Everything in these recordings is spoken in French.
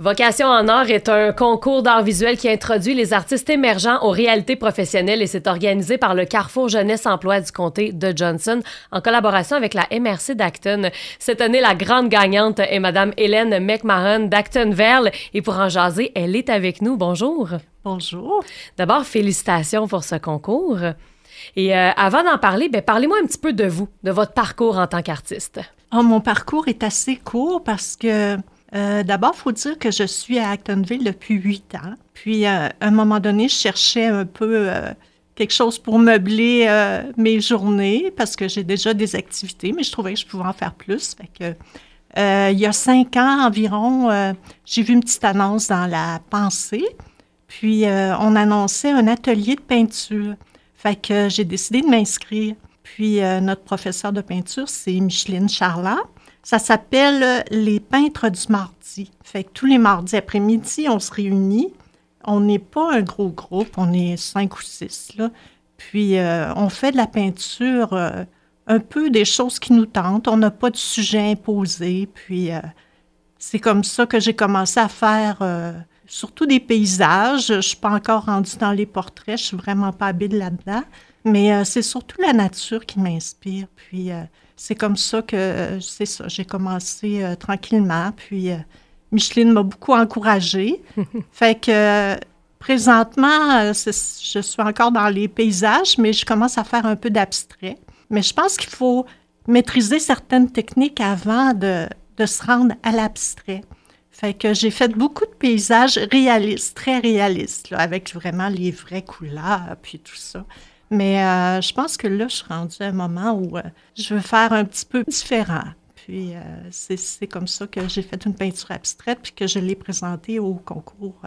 Vocation en or est un concours d'art visuel qui introduit les artistes émergents aux réalités professionnelles et c'est organisé par le Carrefour Jeunesse Emploi du comté de Johnson en collaboration avec la MRC d'Acton. Cette année, la grande gagnante est Madame Hélène McMahon d'Actonville et pour en jaser, elle est avec nous. Bonjour. Bonjour. D'abord, félicitations pour ce concours. Et euh, avant d'en parler, ben, parlez-moi un petit peu de vous, de votre parcours en tant qu'artiste. Oh, mon parcours est assez court parce que euh, d'abord, il faut dire que je suis à Actonville depuis huit ans. Puis, euh, à un moment donné, je cherchais un peu quelque chose pour meubler mes journées parce que j'ai déjà des activités, mais je trouvais que je pouvais en faire plus. Fait que, il y a cinq ans environ, j'ai vu une petite annonce dans la pensée puis, euh, on annonçait un atelier de peinture. Fait que j'ai décidé de m'inscrire. Puis, euh, notre professeur de peinture, c'est Micheline Charlat. Ça s'appelle euh, Les peintres du mardi. Fait que tous les mardis après-midi, on se réunit. On n'est pas un gros groupe, on est cinq ou six, là. Puis, on fait de la peinture, un peu des choses qui nous tentent. On n'a pas de sujet imposé. Puis, c'est comme ça que j'ai commencé à faire surtout des paysages. Je ne suis pas encore rendue dans les portraits, je suis vraiment pas habile là-dedans. Mais euh, c'est surtout la nature qui m'inspire. Puis euh, c'est comme ça que, c'est ça, j'ai commencé euh, tranquillement. Puis Micheline m'a beaucoup encouragée. fait que présentement, je suis encore dans les paysages, mais je commence à faire un peu d'abstrait. Mais je pense qu'il faut maîtriser certaines techniques avant de, de se rendre à l'abstrait. Fait que j'ai fait beaucoup de paysages réalistes, très réalistes, avec vraiment les vraies couleurs, puis tout ça. Mais euh, je pense que là, je suis rendue à un moment où euh, je veux faire un petit peu différent. Puis euh, c'est comme ça que j'ai fait une peinture abstraite, puis que je l'ai présentée au concours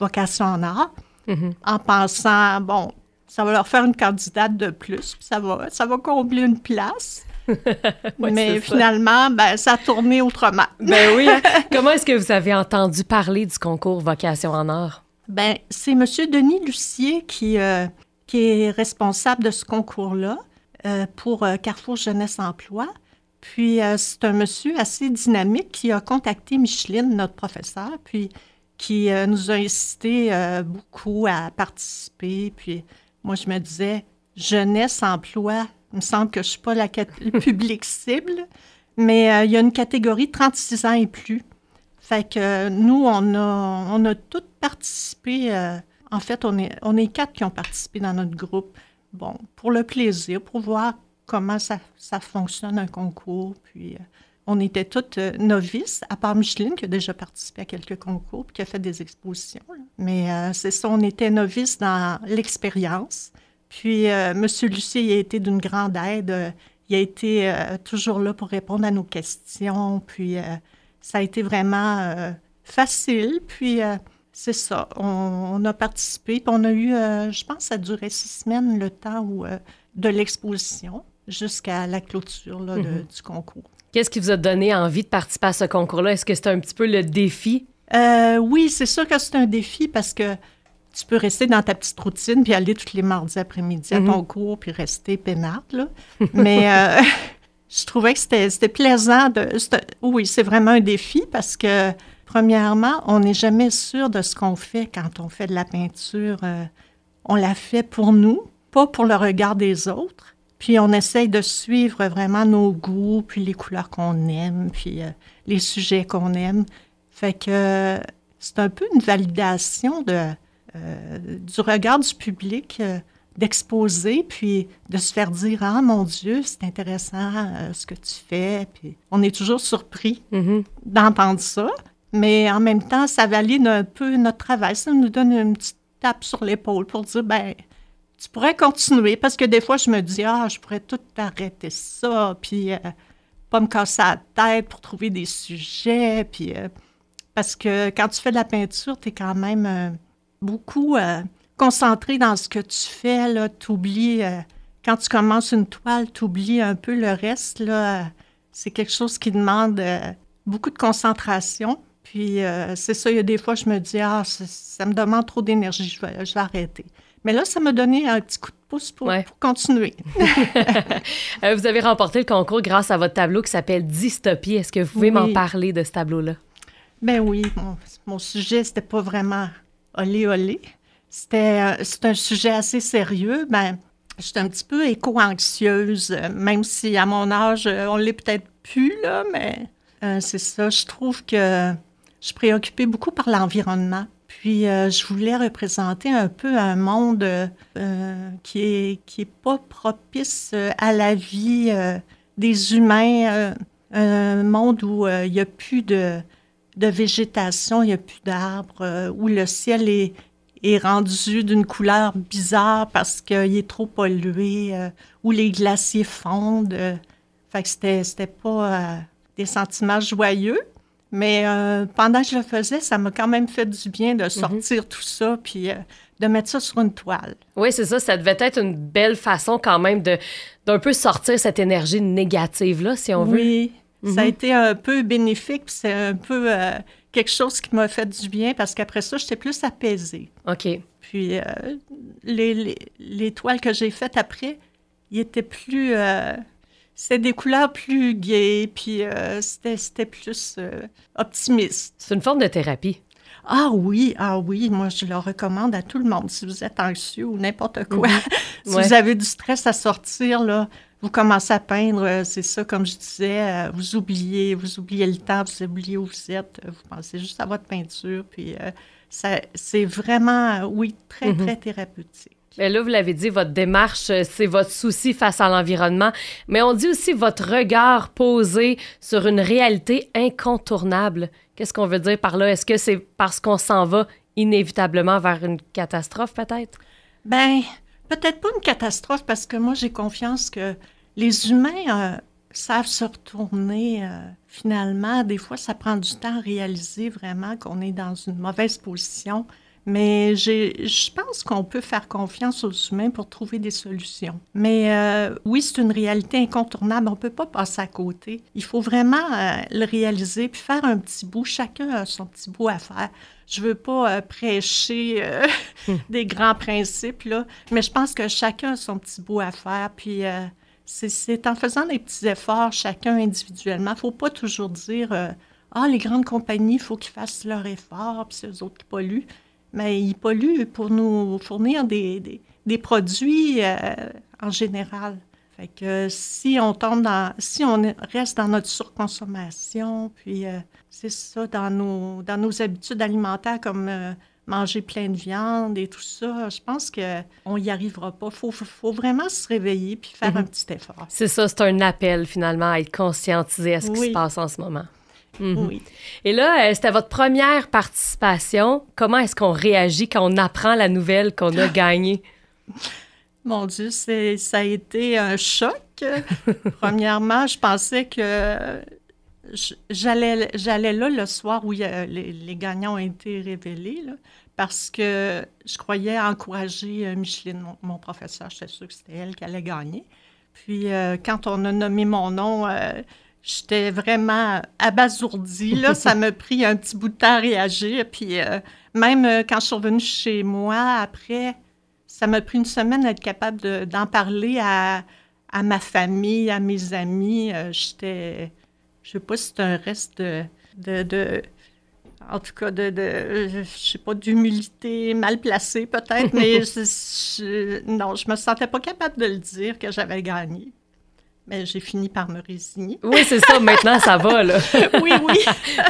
Vocation en art, mm-hmm. en pensant, bon, ça va leur faire une candidate de plus, puis ça va, ça va combler une place. Mais finalement, ben, ça a tourné autrement. ben oui. Hein. Comment est-ce que vous avez entendu parler du concours Vocation en or? Ben, c'est M. Denis Lucier qui, euh, qui est responsable de ce concours-là euh, pour euh, Carrefour Jeunesse Emploi. Puis, c'est un monsieur assez dynamique qui a contacté Micheline, notre professeur, puis qui nous a incité beaucoup à participer. Puis, moi, je me disais, jeunesse, emploi, il me semble que je ne suis pas la public cible, mais euh, il y a une catégorie 36 ans et plus. Fait que euh, nous, on a, on a toutes participé. Euh, en fait, on est, on est quatre qui ont participé dans notre groupe. Bon, pour le plaisir, pour voir comment ça, ça fonctionne un concours. Puis on était toutes novices, à part Micheline qui a déjà participé à quelques concours puis qui a fait des expositions. Mais c'est ça, on était novices dans l'expérience. Puis, euh, M. Lucie a été d'une grande aide. Euh, il a été euh, toujours là pour répondre à nos questions. Puis, ça a été vraiment facile. Puis, c'est ça. On, a participé. Puis, on a eu, je pense, ça a duré six semaines le temps de l'exposition jusqu'à la clôture mm-hmm. du concours. Qu'est-ce qui vous a donné envie de participer à ce concours-là? Est-ce que c'était un petit peu le défi? oui, c'est sûr que c'est un défi parce que tu peux rester dans ta petite routine puis aller tous les mardis après-midi à ton mhm. cours puis rester peinarde, là. Mais euh, je trouvais que c'était plaisant. De, oui, c'est vraiment un défi parce que, premièrement, on n'est jamais sûr de ce qu'on fait quand on fait de la peinture. Euh, on la fait pour nous, pas pour le regard des autres. Puis on essaye de suivre vraiment nos goûts, puis les couleurs qu'on aime, puis euh, les sujets qu'on aime. Fait que c'est un peu une validation de euh, du regard du public, d'exposer, puis de se faire dire Ah mon Dieu, c'est intéressant euh, ce que tu fais. Puis on est toujours surpris mm-hmm. d'entendre ça, mais en même temps, ça valide un peu notre travail. Ça nous donne une petite tape sur l'épaule pour dire ben tu pourrais continuer parce que des fois je me dis ah je pourrais tout arrêter ça puis pas me casser la tête pour trouver des sujets puis parce que quand tu fais de la peinture tu es quand même beaucoup euh, concentré dans ce que tu fais. Là, oublies, euh, quand tu commences une toile, tu oublies un peu le reste. Là, c'est quelque chose qui demande euh, beaucoup de concentration. Puis euh, c'est ça, il y a des fois, je me dis, ah, ça, me demande trop d'énergie, je vais, je vais arrêter. Mais là, ça m'a donné un petit coup de pouce pour, continuer. Euh, vous avez remporté le concours grâce à votre tableau qui s'appelle Dystopie. Est-ce que vous pouvez m'en parler de ce tableau-là? Ben oui, mon, mon sujet, c'était pas vraiment olé olé. C'était euh, c'est un sujet assez sérieux. Ben, j'étais un petit peu éco-anxieuse, même si à mon âge, on l'est peut-être plus, là, mais c'est ça. Je trouve que je suis préoccupée beaucoup par l'environnement. Puis euh, je voulais représenter un peu un monde euh, qui est qui est pas propice euh, à la vie des humains, un monde où il n'y a plus de, de végétation, il n'y a plus d'arbres, où le ciel est, est rendu d'une couleur bizarre parce qu'il est trop pollué, où les glaciers fondent. fait que c'était, c'était pas des sentiments joyeux. Mais euh, pendant que je le faisais, ça m'a quand même fait du bien de mhm. sortir tout ça, puis euh, de mettre ça sur une toile. Oui, c'est ça. Ça devait être une belle façon quand même de d'un peu sortir cette énergie négative-là, si on veut. Oui, ça a mhm. été un peu bénéfique, puis c'est un peu euh, quelque chose qui m'a fait du bien, parce qu'après ça, j'étais plus apaisée. OK. Puis les, les, les, toiles que j'ai faites après, ils étaient plus c'était des couleurs plus gaies, puis euh, c'était plus euh, optimiste. C'est une forme de thérapie. Ah oui, ah oui, moi je le recommande à tout le monde. Si vous êtes anxieux ou n'importe quoi, mhm. si vous avez du stress à sortir, là, vous commencez à peindre, euh, c'est ça, comme je disais, vous oubliez, vous oubliez le temps, vous oubliez où vous êtes, vous pensez juste à votre peinture, puis c'est vraiment, oui, très, mhm. très thérapeutique. Mais là, vous l'avez dit, votre démarche, euh, c'est votre souci face à l'environnement. Mais on dit aussi votre regard posé sur une réalité incontournable. Qu'est-ce qu'on veut dire par là? Est-ce que c'est parce qu'on s'en va inévitablement vers une catastrophe, peut-être? Ben, peut-être pas une catastrophe, parce que moi, j'ai confiance que les humains euh, savent se retourner. Euh, finalement, des fois, ça prend du temps à réaliser vraiment qu'on est dans une mauvaise position. Mais je pense qu'on peut faire confiance aux humains pour trouver des solutions. Mais euh, oui, c'est une réalité incontournable. On ne peut pas passer à côté. Il faut vraiment euh, le réaliser puis faire un petit bout. Chacun a son petit bout à faire. Je veux pas euh, prêcher hmm. des grands principes, là, mais je pense que chacun a son petit bout à faire. Puis c'est en faisant des petits efforts, chacun individuellement. Il ne faut pas toujours dire Ah, les grandes compagnies, il faut qu'ils fassent leur effort, puis c'est eux autres qui polluent mais ils polluent pour nous fournir des, des, produits euh, en général. Fait que si on tombe dans, si on reste dans notre surconsommation, puis euh, c'est ça, dans nos, dans nos habitudes alimentaires comme euh, manger plein de viande et tout ça, je pense qu'on n'y arrivera pas. Il faut, faut, vraiment se réveiller puis faire mhm. un petit effort. C'est ça, c'est un appel finalement à être conscientisé à ce qui se passe en ce moment. Mhm. Oui. Et là, euh, c'était votre première participation. Comment est-ce qu'on réagit quand on apprend la nouvelle qu'on a gagnée? Mon Dieu, ça a été un choc. Premièrement, je pensais que j'allais là le soir où les, gagnants ont été révélés, parce que je croyais encourager euh, Micheline, mon, professeur. J'étais sûre que c'était elle qui allait gagner. Puis euh, quand on a nommé mon nom, J'étais vraiment abasourdie. Là, ça m'a pris un petit bout de temps à réagir. Puis euh, même euh, quand je suis revenue chez moi, après, ça m'a pris une semaine d'être capable d'en parler à, ma famille, à mes amis. Euh, j'étais, je sais pas si c'est un reste de, de, en tout cas, de, de je sais pas, d'humilité mal placée peut-être, mais non, je me sentais pas capable de le dire que j'avais gagné. Mais j'ai fini par me résigner. Oui, c'est ça. Maintenant, ça va, là. oui, oui.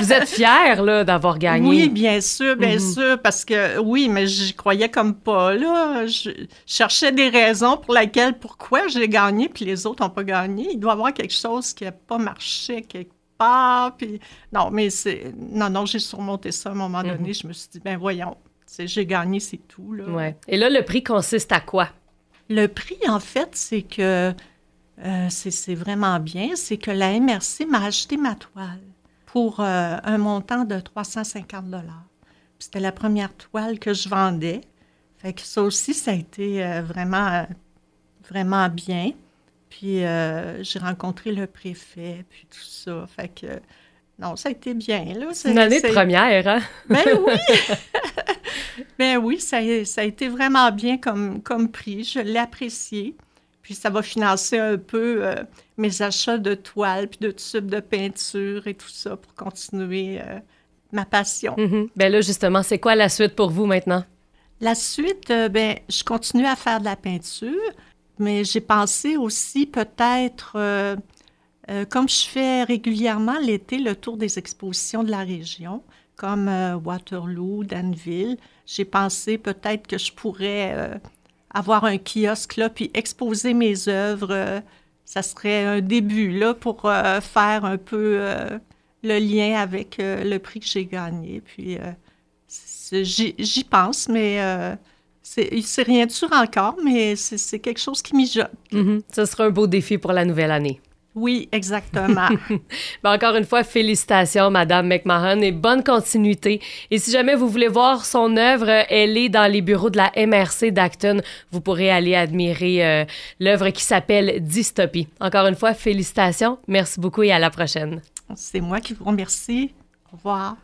Vous êtes fière, là, d'avoir gagné. Oui, bien sûr, bien mhm. sûr, parce que, oui, mais j'y croyais comme pas, là. Je cherchais des raisons pour lesquelles, pourquoi j'ai gagné, puis les autres n'ont pas gagné. Il doit y avoir quelque chose qui n'a pas marché quelque part, puis... Non, mais c'est... Non, non, j'ai surmonté ça à un moment donné. Mhm. Je me suis dit, ben voyons, j'ai gagné, c'est tout, là. Ouais. Et là, le prix consiste à quoi? Le prix, en fait, c'est que euh, c'est vraiment bien, c'est que la MRC m'a acheté ma toile pour euh, un montant de 350 dollars. C'était la première toile que je vendais. Fait que ça aussi, ça a été euh, vraiment, vraiment bien. Puis j'ai rencontré le préfet, puis tout ça. Fait que non, ça a été bien. C'est une année de première, hein? Ben oui! ben oui, ça, ça, a été vraiment bien comme, comme prix. Je l'ai apprécié. Puis ça va financer un peu euh, mes achats de toiles, puis de tubes de peinture et tout ça pour continuer euh, ma passion. Mm Ben là, justement, c'est quoi la suite pour vous maintenant? La suite, euh, ben, je continue à faire de la peinture, mais j'ai pensé aussi peut-être euh, comme je fais régulièrement l'été le tour des expositions de la région, comme Waterloo, Danville, j'ai pensé peut-être que je pourrais avoir un kiosque là, puis exposer mes œuvres. ça serait un début là pour faire un peu le lien avec le prix que j'ai gagné. Puis j'y pense, mais c'est rien de sûr encore, mais c'est quelque chose qui mijote. Mm Ce sera un beau défi pour la nouvelle année. Oui, exactement. ben encore une fois, félicitations, Madame McMahon, et bonne continuité. Et si jamais vous voulez voir son œuvre, elle est dans les bureaux de la MRC d'Acton. Vous pourrez aller admirer euh, l'œuvre qui s'appelle Dystopie. Encore une fois, félicitations. Merci beaucoup et à la prochaine. C'est moi qui vous remercie. Au revoir.